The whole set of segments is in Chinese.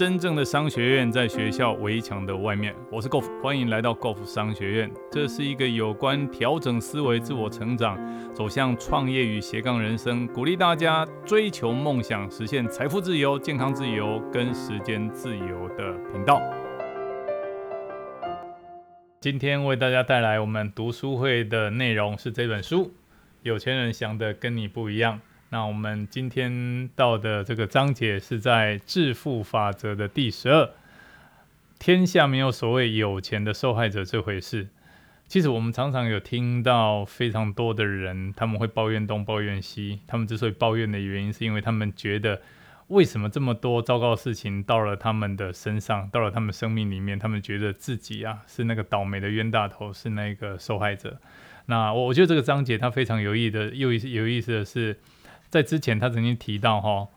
真正的商学院在学校围墙的外面。我是 Golf，欢迎来到 Golf 商学院。这是一个有关调整思维、自我成长、走向创业与斜杠人生，鼓励大家追求梦想、实现财富自由、健康自由跟时间自由的频道。今天为大家带来我们读书会的内容是这本书《有钱人想的跟你不一样》。那我们今天到的这个章节是在致富法则的第十二。天下没有所谓有钱的受害者这回事。其实我们常常有听到非常多的人，他们会抱怨东抱怨西。他们之所以抱怨的原因，是因为他们觉得为什么这么多糟糕的事情到了他们的身上，到了他们生命里面，他们觉得自己啊是那个倒霉的冤大头，是那个受害者。那我我觉得这个章节它非常有意的，有意思有意思的是。在之前，他曾经提到哈，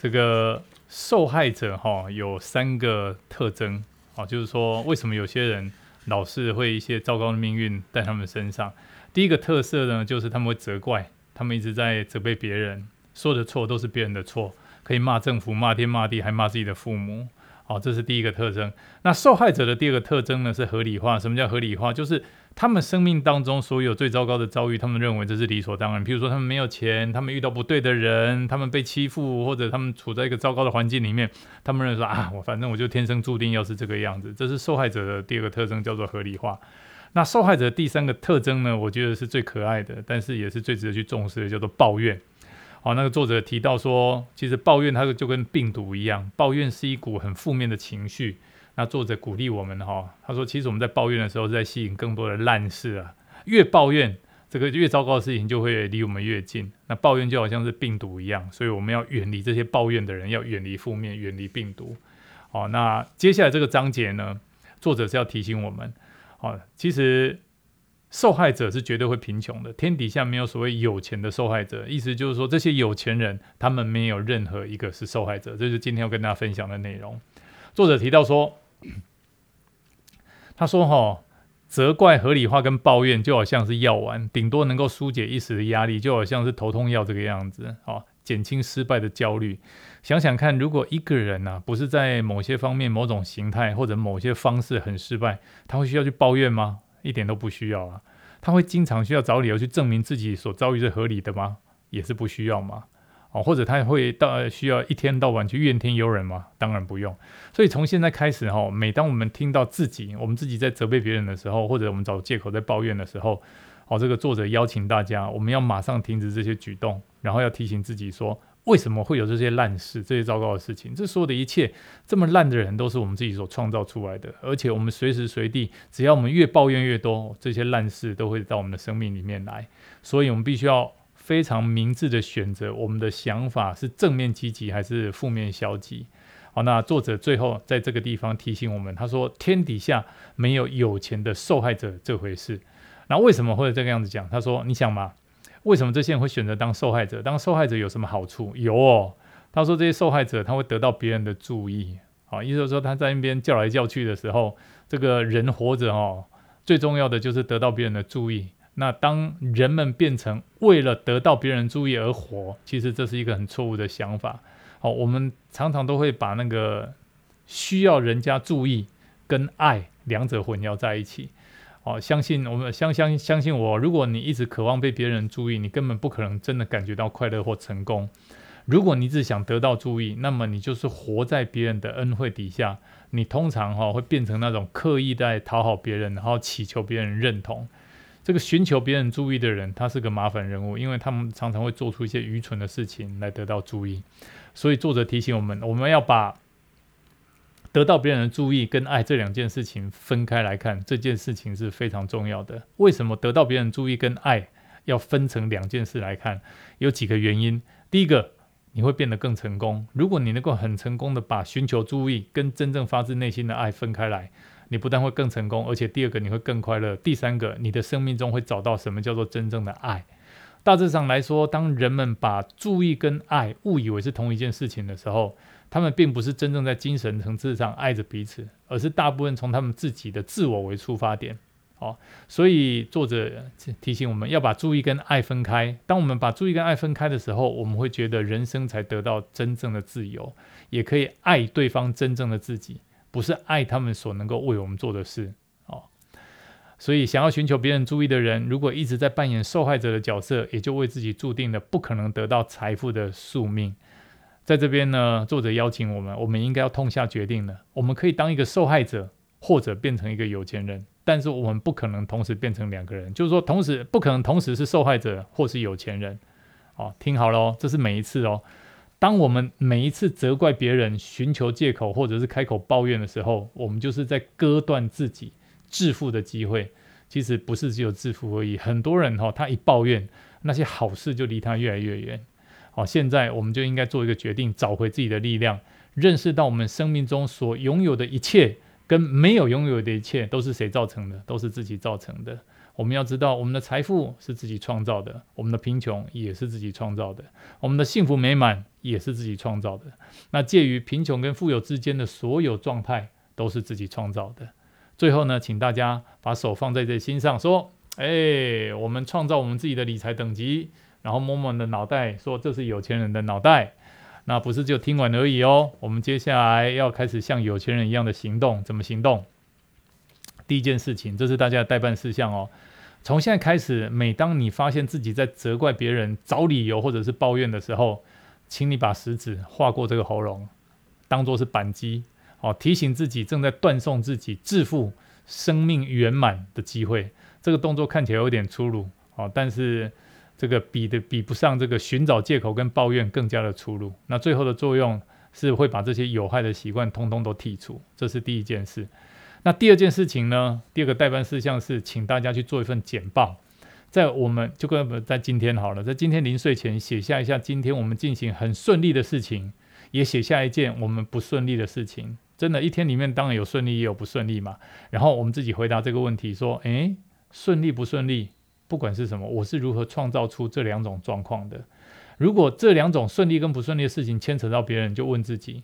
这个受害者哈有三个特征啊，就是说为什么有些人老是会一些糟糕的命运在他们身上。第一个特色呢，就是他们会责怪，他们一直在责备别人，所有的错都是别人的错，可以骂政府、骂天骂地，还骂自己的父母。好，这是第一个特征。那受害者的第二个特征呢，是合理化。什么叫合理化？就是他们生命当中所有最糟糕的遭遇，他们认为这是理所当然。比如说，他们没有钱，他们遇到不对的人，他们被欺负，或者他们处在一个糟糕的环境里面，他们认为说啊，我反正我就天生注定要是这个样子。这是受害者的第二个特征，叫做合理化。那受害者第三个特征呢，我觉得是最可爱的，但是也是最值得去重视的，叫做抱怨。好，那个作者提到说，其实抱怨它就跟病毒一样，抱怨是一股很负面的情绪。那作者鼓励我们哈，他说，其实我们在抱怨的时候，在吸引更多的烂事啊。越抱怨，这个越糟糕的事情就会离我们越近。那抱怨就好像是病毒一样，所以我们要远离这些抱怨的人，要远离负面，远离病毒。好，那接下来这个章节呢，作者是要提醒我们，好，其实受害者是绝对会贫穷的，天底下没有所谓有钱的受害者。意思就是说，这些有钱人，他们没有任何一个是受害者。这是今天要跟大家分享的内容。作者提到说。他说：“哈，责怪、合理化跟抱怨就好像是药丸，顶多能够疏解一时的压力，就好像是头痛药这个样子，哦，减轻失败的焦虑。想想看，如果一个人呢，不是在某些方面、某种形态或者某些方式很失败，他会需要去抱怨吗？一点都不需要啊。他会经常需要找理由去证明自己所遭遇是合理的吗？也是不需要吗？”哦，或者他会到需要一天到晚去怨天尤人吗？当然不用。所以从现在开始哈，每当我们听到自己，我们自己在责备别人的时候，或者我们找借口在抱怨的时候，哦，这个作者邀请大家，我们要马上停止这些举动，然后要提醒自己说，为什么会有这些烂事、这些糟糕的事情？这所有的一切，这么烂的人都是我们自己所创造出来的，而且我们随时随地，只要我们越抱怨越多，这些烂事都会到我们的生命里面来。所以我们必须要。非常明智的选择，我们的想法是正面积极还是负面消极？好，那作者最后在这个地方提醒我们，他说：“天底下没有有钱的受害者这回事。”那为什么会这个样子讲？他说：“你想嘛，为什么这些人会选择当受害者？当受害者有什么好处？有哦。他说这些受害者他会得到别人的注意。好，意思是说他在那边叫来叫去的时候，这个人活着哦，最重要的就是得到别人的注意。”那当人们变成为了得到别人注意而活，其实这是一个很错误的想法。好，我们常常都会把那个需要人家注意跟爱两者混淆在一起。好，相信我们相相相信我，如果你一直渴望被别人注意，你根本不可能真的感觉到快乐或成功。如果你只想得到注意，那么你就是活在别人的恩惠底下。你通常哈会变成那种刻意在讨好别人，然后祈求别人认同。这个寻求别人注意的人，他是个麻烦人物，因为他们常常会做出一些愚蠢的事情来得到注意。所以作者提醒我们，我们要把得到别人的注意跟爱这两件事情分开来看。这件事情是非常重要的。为什么得到别人注意跟爱要分成两件事来看？有几个原因。第一个，你会变得更成功。如果你能够很成功的把寻求注意跟真正发自内心的爱分开来。你不但会更成功，而且第二个你会更快乐。第三个，你的生命中会找到什么叫做真正的爱。大致上来说，当人们把注意跟爱误以为是同一件事情的时候，他们并不是真正在精神层次上爱着彼此，而是大部分从他们自己的自我为出发点。哦，所以作者提醒我们要把注意跟爱分开。当我们把注意跟爱分开的时候，我们会觉得人生才得到真正的自由，也可以爱对方真正的自己，不是爱他们所能够为我们做的事。哦，所以想要寻求别人注意的人，如果一直在扮演受害者的角色，也就为自己注定了不可能得到财富的宿命。在这边呢，作者邀请我们，我们应该要痛下决定了，我们可以当一个受害者，或者变成一个有钱人。但是我们不可能同时变成两个人，就是说，同时不可能同时是受害者或是有钱人。哦，听好了哦，这是每一次哦。当我们每一次责怪别人、寻求借口或者是开口抱怨的时候，我们就是在割断自己致富的机会。其实不是只有致富而已，很多人哈，他一抱怨，那些好事就离他越来越远。好，现在我们就应该做一个决定，找回自己的力量，认识到我们生命中所拥有的一切。跟没有拥有的一切都是谁造成的？都是自己造成的。我们要知道，我们的财富是自己创造的，我们的贫穷也是自己创造的，我们的幸福美满也是自己创造的。那介于贫穷跟富有之间的所有状态，都是自己创造的。最后呢，请大家把手放在这心上，说：哎，我们创造我们自己的理财等级，然后摸摸你的脑袋，说这是有钱人的脑袋。那不是就听完而已哦，我们接下来要开始像有钱人一样的行动，怎么行动？第一件事情，这是大家的代办事项哦。从现在开始，每当你发现自己在责怪别人、找理由或者是抱怨的时候，请你把食指划过这个喉咙，当做是扳机，哦，提醒自己正在断送自己致富、生命圆满的机会。这个动作看起来有点粗鲁，哦，但是。这个比的比不上这个寻找借口跟抱怨更加的出路。那最后的作用是会把这些有害的习惯通通都剔除，这是第一件事。那第二件事情呢？第二个代办事项是请大家去做一份简报，在我们就跟在今天好了，在今天临睡前写下一下今天我们进行很顺利的事情，也写下一件我们不顺利的事情。真的，一天里面当然有顺利也有不顺利嘛。然后我们自己回答这个问题说：诶，顺利不顺利？不管是什么，我是如何创造出这两种状况的？如果这两种顺利跟不顺利的事情牵扯到别人，就问自己，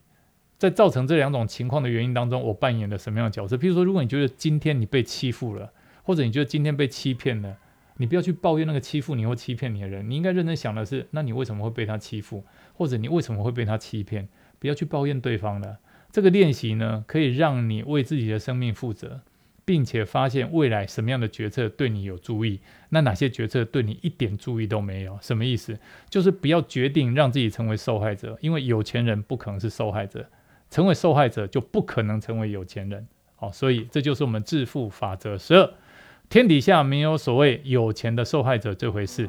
在造成这两种情况的原因当中，我扮演了什么样的角色？譬如说，如果你觉得今天你被欺负了，或者你觉得今天被欺骗了，你不要去抱怨那个欺负你或欺骗你的人，你应该认真想的是，那你为什么会被他欺负，或者你为什么会被他欺骗？不要去抱怨对方了。这个练习呢，可以让你为自己的生命负责。并且发现未来什么样的决策对你有注意，那哪些决策对你一点注意都没有？什么意思？就是不要决定让自己成为受害者，因为有钱人不可能是受害者，成为受害者就不可能成为有钱人。好，所以这就是我们致富法则十二：天底下没有所谓有钱的受害者这回事。